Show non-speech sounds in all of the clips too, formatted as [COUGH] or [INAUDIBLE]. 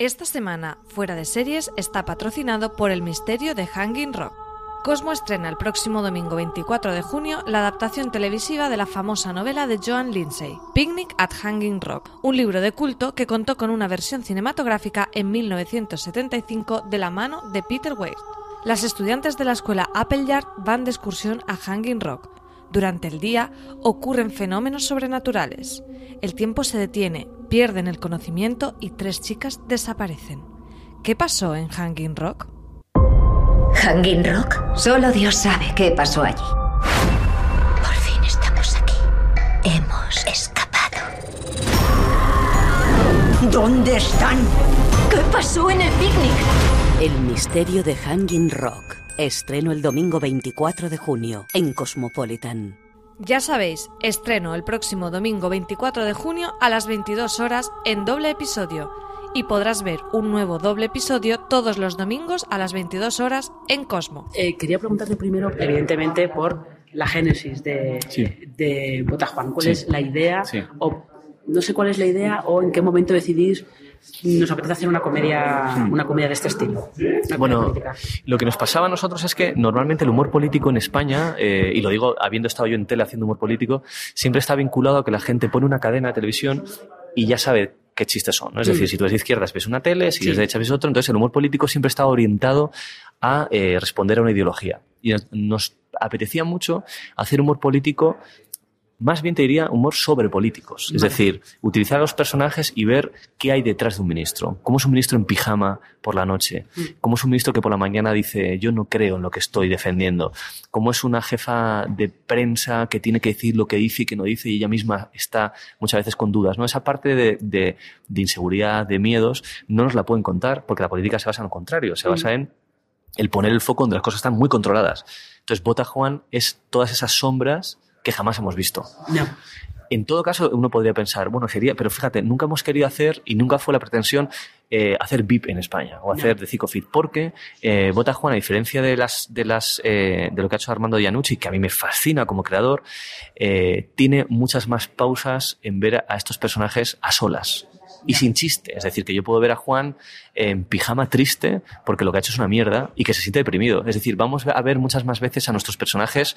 Esta semana, Fuera de Series está patrocinado por El Misterio de Hanging Rock. Cosmo estrena el próximo domingo 24 de junio la adaptación televisiva de la famosa novela de Joan Lindsay, Picnic at Hanging Rock, un libro de culto que contó con una versión cinematográfica en 1975 de la mano de Peter Weir. Las estudiantes de la escuela Appleyard van de excursión a Hanging Rock. Durante el día ocurren fenómenos sobrenaturales. El tiempo se detiene, pierden el conocimiento y tres chicas desaparecen. ¿Qué pasó en Hanging Rock? Hanging Rock. Solo Dios sabe qué pasó allí. Por fin estamos aquí. Hemos escapado. ¿Dónde están? ¿Qué pasó en el picnic? El misterio de Hanging Rock. Estreno el domingo 24 de junio en Cosmopolitan. Ya sabéis, estreno el próximo domingo 24 de junio a las 22 horas en doble episodio y podrás ver un nuevo doble episodio todos los domingos a las 22 horas en Cosmo. Eh, quería preguntarte primero, evidentemente, por la génesis de, de Bota Juan. ¿Cuál Sí. es la idea? Sí. O no sé cuál es la idea o en qué momento decidís nos apetece hacer una comedia, una comedia de este estilo. Bueno, política. lo que nos pasaba a nosotros es que normalmente el humor político en España, eh, y lo digo habiendo estado yo en tele haciendo humor político, siempre está vinculado a que la gente pone una cadena de televisión y ya sabe qué chistes son. ¿no? Es Mm. decir, si tú eres de izquierdas ves una tele, si Sí. eres de derecha ves otro, entonces el humor político siempre está orientado a eh, responder a una ideología. Y nos apetecía mucho hacer humor político más bien te diría humor sobre políticos. Es decir, utilizar a los personajes y ver qué hay detrás de un ministro. ¿Cómo es un ministro en pijama por la noche? ¿Cómo es un ministro que por la mañana dice yo no creo en lo que estoy defendiendo? ¿Cómo es una jefa de prensa que tiene que decir lo que dice y que no dice y ella misma está muchas veces con dudas? ¿no? Esa parte de, de- de inseguridad, de miedos, no nos la pueden contar porque la política se basa en lo contrario, se basa en el poner el foco donde las cosas están muy controladas. Entonces, Bota Juan es todas esas sombras que jamás hemos visto. No. En todo caso, uno podría pensar, bueno, sería, pero fíjate, nunca hemos querido hacer y nunca fue la pretensión eh, hacer VIP en España o hacer de Fit, porque eh, Bota Juan, a diferencia de las de las eh, de lo que ha hecho Armando Iannucci, que a mí me fascina como creador, eh, tiene muchas más pausas en ver a estos personajes a solas y sin chiste. Es decir, que yo puedo ver a Juan en pijama triste porque lo que ha hecho es una mierda y que se siente deprimido. Es decir, vamos a ver muchas más veces a nuestros personajes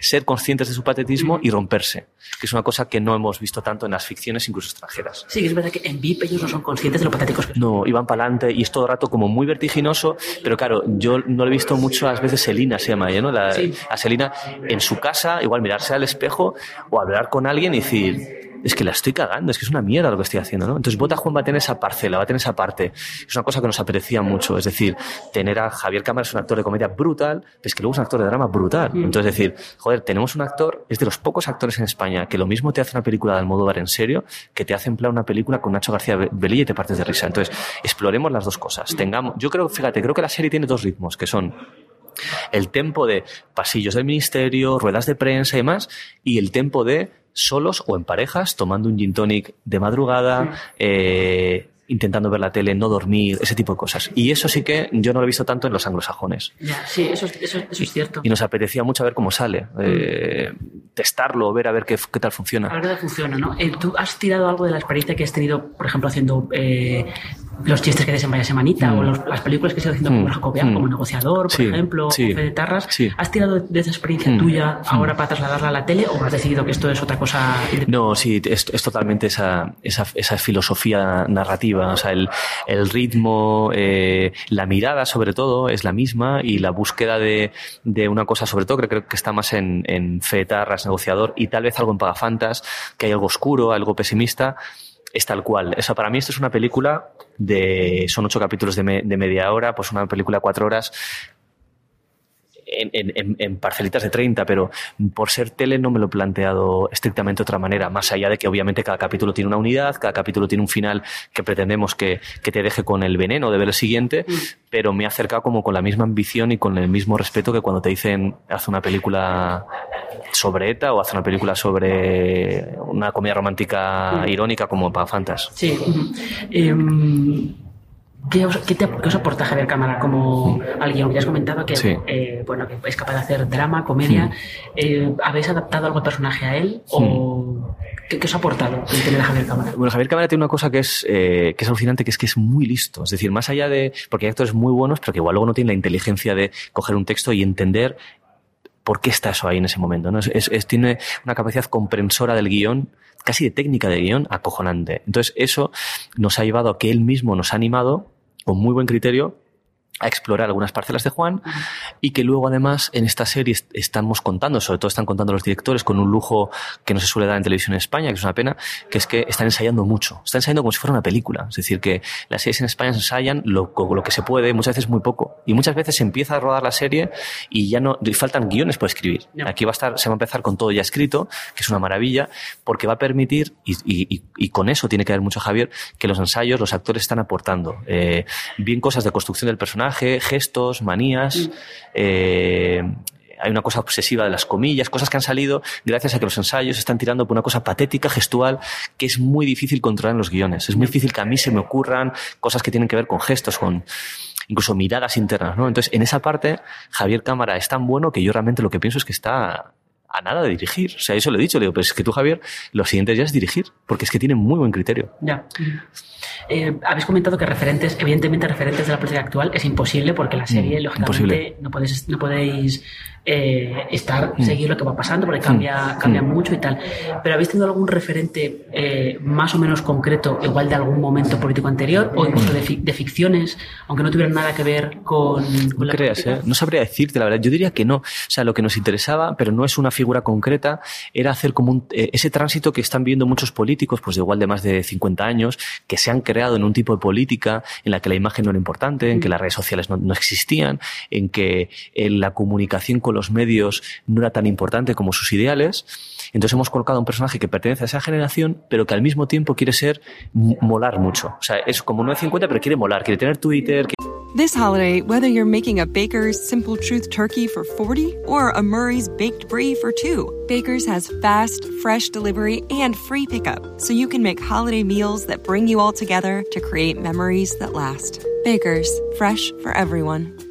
ser conscientes de su patetismo y romperse, que es una cosa que no hemos visto tanto en las ficciones, incluso extranjeras. Sí, es verdad que en VIP ellos no son conscientes de lo patéticos que son. No, iban para adelante y es todo el rato como muy vertiginoso, pero claro, yo no lo he visto muchas veces Selina, se llama ella, ¿no? La- Sí. A Selina en su casa, igual mirarse al espejo o hablar con alguien y decir, es que la estoy cagando, es que es una mierda lo que estoy haciendo, ¿no? Entonces Bota Juan va a tener esa parcela, va a tener esa parte. Es una cosa que nos apetecía mucho, es decir, tener a Javier Cámara es un actor de comedia brutal, pero es que luego es un actor de drama brutal. Entonces decir, joder, tenemos un actor, es de los pocos actores en España que lo mismo te hace una película de Almodóvar en serio, que te hace en plan una película con Nacho García Belilla y te partes de risa. Entonces, exploremos las dos cosas. Tengamos, yo creo, fíjate, creo que la serie tiene dos ritmos, que son el tempo de pasillos del ministerio, ruedas de prensa y demás, y el tempo de solos o en parejas, tomando un gin tonic de madrugada, eh, intentando ver la tele, no dormir, ese tipo de cosas. Y eso sí que yo no lo he visto tanto en los anglosajones. Ya, sí, eso, es- eso, eso es cierto. Y nos apetecía mucho ver cómo sale, eh, testarlo, ver a ver qué, qué tal A funciona. ver qué funciona, ¿no? Eh, ¿Tú has tirado algo de la experiencia que has tenido, por ejemplo, haciendo eh, los chistes que haces en Vaya Semanita Mm. o los- las películas que estás haciendo Mm. como Jacobean, Mm. como Negociador, por Sí, ejemplo, sí. o Fe de Tarras? Sí. ¿Has tirado de esa experiencia Mm. tuya ahora Mm. para trasladarla a la tele o has decidido que esto es otra cosa? No, sí, es, es totalmente esa, esa, esa filosofía narrativa. O sea, el, el ritmo, eh, la mirada sobre todo es la misma y la búsqueda de, de una cosa sobre todo creo, creo que está más en, en Fetarras, negociador y tal vez algo en Pagafantas, que hay algo oscuro, algo pesimista. Es tal cual. Eso para mí esto es una película de, son ocho capítulos de, me- de media hora, pues una película de cuatro horas en, parcelitas de 30, pero por ser tele no me lo he planteado estrictamente de otra manera, más allá de que obviamente cada capítulo tiene una unidad, cada capítulo tiene un final que pretendemos que, te deje con el veneno de ver el siguiente, mm. pero me he acercado como con la misma ambición y con el mismo respeto que cuando te dicen haz una película sobre ETA o haz una película sobre una comedia romántica mm. irónica como para Fantas. Sí. ¿Qué os, qué, te, ¿Qué os, aporta Javier Cámara como alguien? Ya has comentado que, eh, bueno, que es capaz de hacer drama, comedia. Eh, ¿Habéis adaptado algo al personaje a él? ¿O ¿qué, os ha aportado el tener a Javier Cámara? Bueno, Javier Cámara tiene una cosa que es, eh, que es alucinante, que es que es muy listo. Es decir, más allá de... Porque hay actores muy buenos, pero que igual luego no tienen la inteligencia de coger un texto y entender por qué está eso ahí en ese momento. ¿no? Es, es, tiene una capacidad comprensora del guion casi de técnica de guion acojonante. Entonces, eso nos ha llevado a que él mismo nos ha animado con muy buen criterio a explorar algunas parcelas de Juan y que luego además en esta serie estamos contando, sobre todo están contando los directores con un lujo que no se suele dar en televisión en España, que es una pena, que es que están ensayando mucho, están ensayando como si fuera una película, es decir, que las series en España se ensayan lo, lo que se puede, muchas veces muy poco, y muchas veces se empieza a rodar la serie y ya no, faltan guiones por escribir. Aquí va a estar, se va a empezar con todo ya escrito, que es una maravilla, porque va a permitir, y, y, y con eso tiene que ver mucho Javier, que los ensayos, los actores están aportando, eh, bien cosas de construcción del personaje, gestos, manías. Mm. Eh, hay una cosa obsesiva de las comillas, cosas que han salido gracias a que los ensayos están tirando por una cosa patética, gestual, que es muy difícil controlar en los guiones. Es muy difícil que a mí se me ocurran cosas que tienen que ver con gestos, con incluso miradas internas, ¿no? Entonces, en esa parte, Javier Cámara es tan bueno que yo realmente lo que pienso es que está a nada de dirigir. O sea, eso lo he dicho. Le digo, pero es que tú, Javier, lo siguiente ya es dirigir, porque es que tiene muy buen criterio. Ya. Eh, habéis comentado que referentes, evidentemente referentes de la política actual es imposible porque la mm, serie, lógicamente, no podéis, no podéis eh, estar, mm. seguir lo que va pasando porque cambia, mm. cambia mucho y tal. Pero ¿habéis tenido algún referente eh, más o menos concreto, igual de algún momento político anterior o incluso de, ficciones, aunque no tuvieran nada que ver con, no creas, No sabría decirte la verdad. Yo diría que no. O sea, lo que nos interesaba, pero no es una figura concreta, era hacer como ese tránsito que están viendo muchos políticos, pues de igual de más de 50 años, que se han creado en un tipo de política en la que la imagen no era importante, en que las redes sociales no, existían, en que la comunicación con los medios no era tan importante como sus ideales. Entonces hemos colocado un personaje que pertenece a esa generación, pero que al mismo tiempo quiere ser molar mucho. O sea, es como 950, pero quiere molar, quiere tener Twitter. This holiday, whether you're making a Baker's Simple Truth turkey for 40 or a Murray's baked brie for 2, Baker's has fast, fresh delivery and free pickup, so you can make holiday meals that bring you all together to create memories that last. Baker's, fresh for everyone.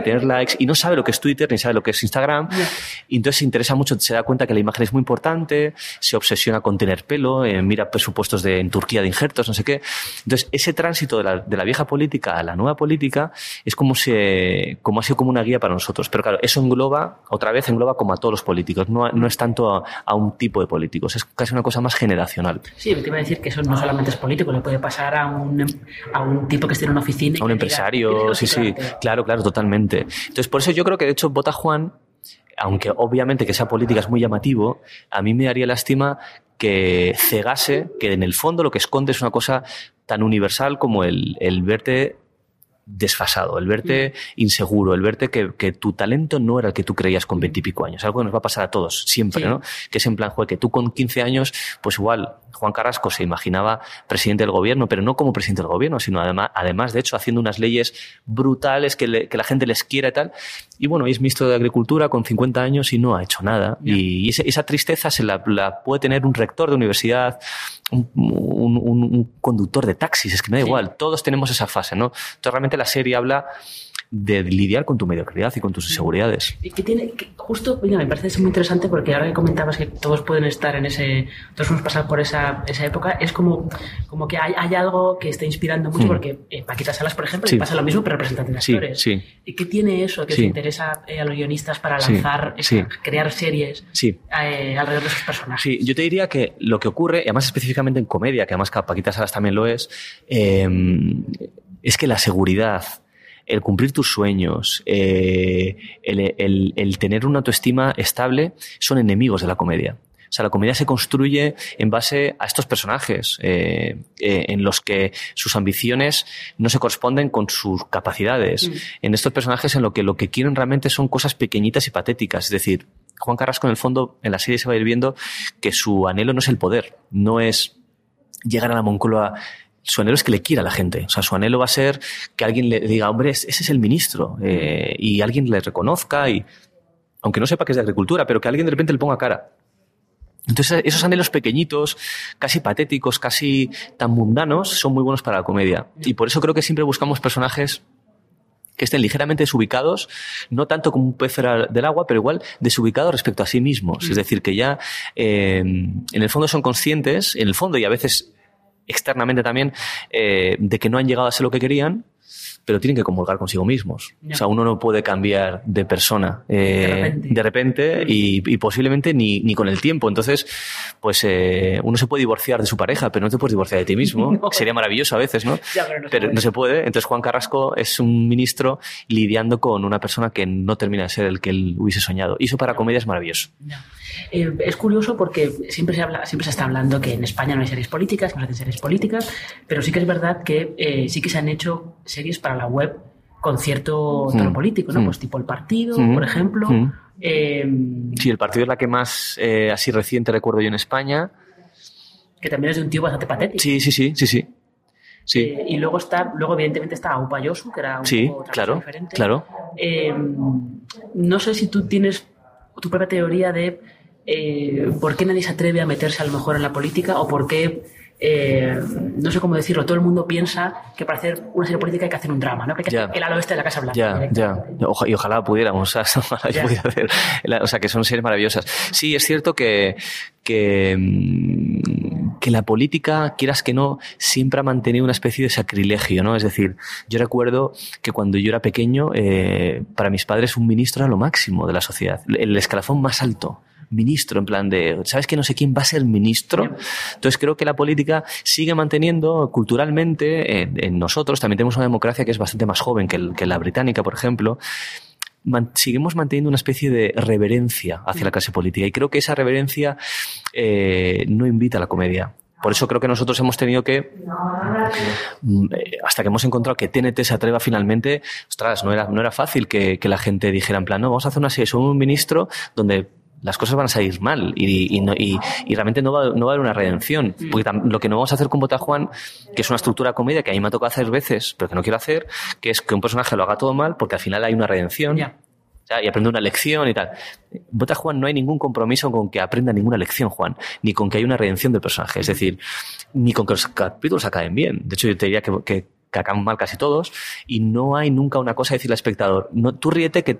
Tener likes y no sabe lo que es Twitter ni sabe lo que es Instagram. Y entonces se interesa mucho, se da cuenta que la imagen es muy importante, se obsesiona con tener pelo, eh, mira presupuestos de, en Turquía de injertos, no sé qué. Entonces, ese tránsito de la, de la vieja política a la nueva política es como, se, como ha sido como una guía para nosotros. Pero claro, eso engloba, otra vez engloba como a todos los políticos, no, no es tanto a, un tipo de políticos, es casi una cosa más generacional. Sí, te iba a decir que eso no solamente es político, le puede pasar a un, a un tipo que esté en una oficina. A un empresario, sí, sí, claro, claro, totalmente. Entonces, por eso yo creo que de hecho vota Juan, aunque obviamente que sea política es muy llamativo, a mí me daría lástima que cegase, que en el fondo lo que esconde es una cosa tan universal como el, el verte desfasado, el verte mm. inseguro, el verte que, tu talento no era el que tú creías con veintipico años. Algo que nos va a pasar a todos, siempre, ¿no? Que es en plan, juez, que tú con 15 años, pues igual, Juan Carrasco se imaginaba presidente del gobierno, pero no como presidente del gobierno, sino además, además de hecho, haciendo unas leyes brutales que, la gente les quiera y tal. Y bueno, es ministro de Agricultura con 50 años y no ha hecho nada. Y esa, tristeza se la, puede tener un rector de universidad, un, conductor de taxis, es que me da igual, todos tenemos esa fase, ¿no? Entonces realmente la serie habla de lidiar con tu mediocridad y con tus inseguridades. Y que tiene, justo, mira, me parece muy interesante porque ahora que comentabas que todos pueden estar en ese, todos hemos pasado por esa, esa época, es como, como que hay, hay algo que está inspirando mucho hmm. porque eh, Paquita Salas, por ejemplo, le pasa lo mismo pero representante de actores. Sí, ¿Y qué tiene eso que se interesa eh, a los guionistas para lanzar, crear series eh, alrededor de esos personajes? Sí, yo te diría que lo que ocurre, y además específicamente en comedia, que además Paquita Salas también lo es, es que la seguridad el cumplir tus sueños, eh, el, tener una autoestima estable, son enemigos de la comedia. O sea, la comedia se construye en base a estos personajes, eh, eh, en los que sus ambiciones no se corresponden con sus capacidades. Mm. En estos personajes en lo que lo que quieren realmente son cosas pequeñitas y patéticas. Es decir, Juan Carrasco en el fondo, en la serie se va a ir viendo que su anhelo no es el poder, no es llegar a la Moncloa su anhelo es que le quiera a la gente. O sea, su anhelo va a ser que alguien le diga, hombre, ese es el ministro, eh, y alguien le reconozca, y aunque no sepa que es de agricultura, pero que alguien de repente le ponga cara. Entonces, esos anhelos pequeñitos, casi patéticos, casi tan mundanos, son muy buenos para la comedia. Y por eso creo que siempre buscamos personajes que estén ligeramente desubicados, no tanto como un pez del agua, pero igual desubicados respecto a sí mismos. Es mm. decir, que ya eh, en el fondo son conscientes, en el fondo y a veces externamente también, eh, de que no han llegado a ser lo que querían, pero tienen que comulgar consigo mismos. O sea, uno no puede cambiar de persona eh, de repente, y, posiblemente ni, ni, con el tiempo. Entonces, pues eh, uno se puede divorciar de su pareja, pero no te puedes divorciar de ti mismo. [LAUGHS] Sería maravilloso a veces, ¿no? pero, no, se, puede. Entonces, Juan Carrasco es un ministro lidiando con una persona que no termina de ser el que él hubiese soñado. Y eso para comedia es maravilloso. Eh, es curioso porque siempre se, habla, siempre se está hablando que en España no hay series políticas, que no se hacen series políticas, pero sí que es verdad que eh, sí que se han hecho series para la web con cierto tono político, ¿no? Pues tipo El Partido, por ejemplo. Eh, sí, El Partido es la que más así reciente recuerdo yo en España. Que también es de un tío bastante patético. Sí, sí, sí, sí, sí. Sí. y luego está, luego evidentemente está Aupa Yosu, que era un sí, poco claro, diferente. Claro. no sé si tú tienes tu propia teoría de eh, por qué nadie se atreve a meterse a lo mejor en la política o por qué, eh, no sé cómo decirlo, todo el mundo piensa que para hacer una serie política hay que hacer un drama, ¿no? Que hay que hacer el al oeste de la Casa Blanca. Ya, ya. y ojalá pudiéramos, [LAUGHS] o sea, hacer, o sea, que son series maravillosas. Sí, es cierto que, que, mm, que la política, quieras que no, siempre ha mantenido una especie de sacrilegio, ¿no? Es decir, yo recuerdo que cuando yo era pequeño, eh, para mis padres un ministro era lo máximo de la sociedad, el escalafón más alto ministro, en plan de, ¿sabes que no sé quién va a ser ministro? Entonces creo que la política sigue manteniendo culturalmente en, nosotros, también tenemos una democracia que es bastante más joven que, la británica, por ejemplo, seguimos manteniendo una especie de reverencia hacia la clase política y creo que esa reverencia eh, no invita a la comedia. Por eso creo que nosotros hemos tenido que, mm, eh, hasta que hemos encontrado que TNT se atreva finalmente, ostras, no era, no era fácil que, la gente dijera en plan, no, vamos a hacer una serie sobre un ministro donde las cosas van a salir mal y, y, realmente no va, no va, a haber una redención. Mm. Porque lo que no vamos a hacer con Bota Juan, que es una estructura de comedia que a mí me ha tocado hacer veces, pero que no quiero hacer, que es que un personaje lo haga todo mal porque al final hay una redención. y aprende una lección y tal. Bota Juan no hay ningún compromiso con que aprenda ninguna lección, Juan, ni con que haya una redención del personaje. Es decir, ni con que los capítulos acaben bien. De hecho, yo te diría que que acaban mal casi todos, y no hay nunca una cosa de decirle al espectador, no, tú ríete que,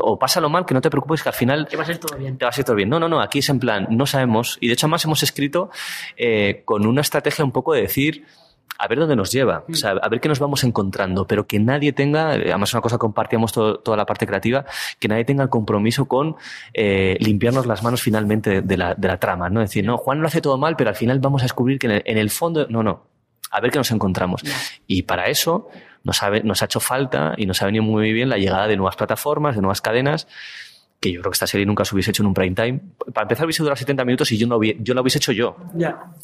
o pásalo mal, que no te preocupes, que al final... Que va a ser todo bien. Te va a ser todo bien. No, no, no, aquí es en plan, no sabemos, y de hecho además hemos escrito eh, con una estrategia un poco de decir, a ver dónde nos lleva, o sea, a ver qué nos vamos encontrando, pero que nadie tenga, además una cosa que compartíamos toda la parte creativa, que nadie tenga el compromiso con eh, limpiarnos las manos finalmente de la, de la, trama, ¿no? Es decir, no, Juan lo hace todo mal, pero al final vamos a descubrir que en el fondo, no, no, a ver qué nos encontramos. Y para eso nos ha, nos ha hecho falta y nos ha venido muy bien la llegada de nuevas plataformas, de nuevas cadenas que yo creo que esta serie nunca se hubiese hecho en un prime time. Para empezar hubiese durado 70 minutos y yo, no yo la hubiese hecho yo,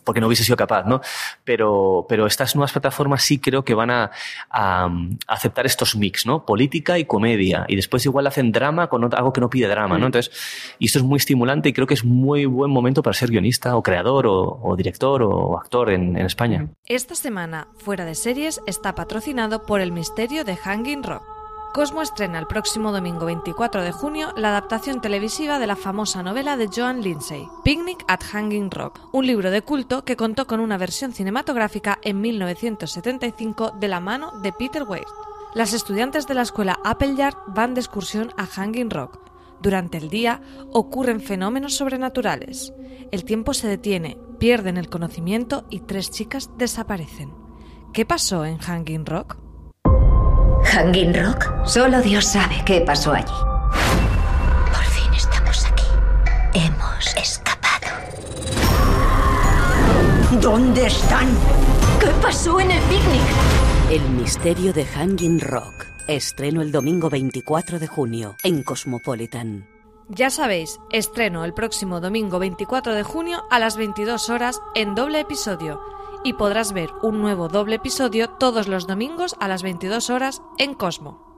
porque no hubiese sido capaz, ¿no? Pero, pero estas nuevas plataformas sí creo que van a, a, aceptar estos mix, ¿no? Política y comedia. Y después igual hacen drama con algo que no pide drama, ¿no? Mm. Entonces, y esto es muy estimulante y creo que es muy buen momento para ser guionista o creador o, director o actor en, en España. Esta semana, Fuera de Series, está patrocinado por El Misterio de Hanging Rock. Cosmo estrena el próximo domingo 24 de junio la adaptación televisiva de la famosa novela de Joan Lindsay, Picnic at Hanging Rock, un libro de culto que contó con una versión cinematográfica en 1975 de la mano de Peter Weir. Las estudiantes de la escuela Appleyard van de excursión a Hanging Rock. Durante el día ocurren fenómenos sobrenaturales. El tiempo se detiene, pierden el conocimiento y tres chicas desaparecen. ¿Qué pasó en Hanging Rock? Hanging Rock, solo Dios sabe qué pasó allí. Por fin estamos aquí. Hemos escapado. ¿Dónde están? ¿Qué pasó en el picnic? El misterio de Hanging Rock. Estreno el domingo 24 de junio en Cosmopolitan. Ya sabéis, estreno el próximo domingo 24 de junio a las 22 horas en doble episodio y podrás ver un nuevo doble episodio todos los domingos a las 22 horas en Cosmo.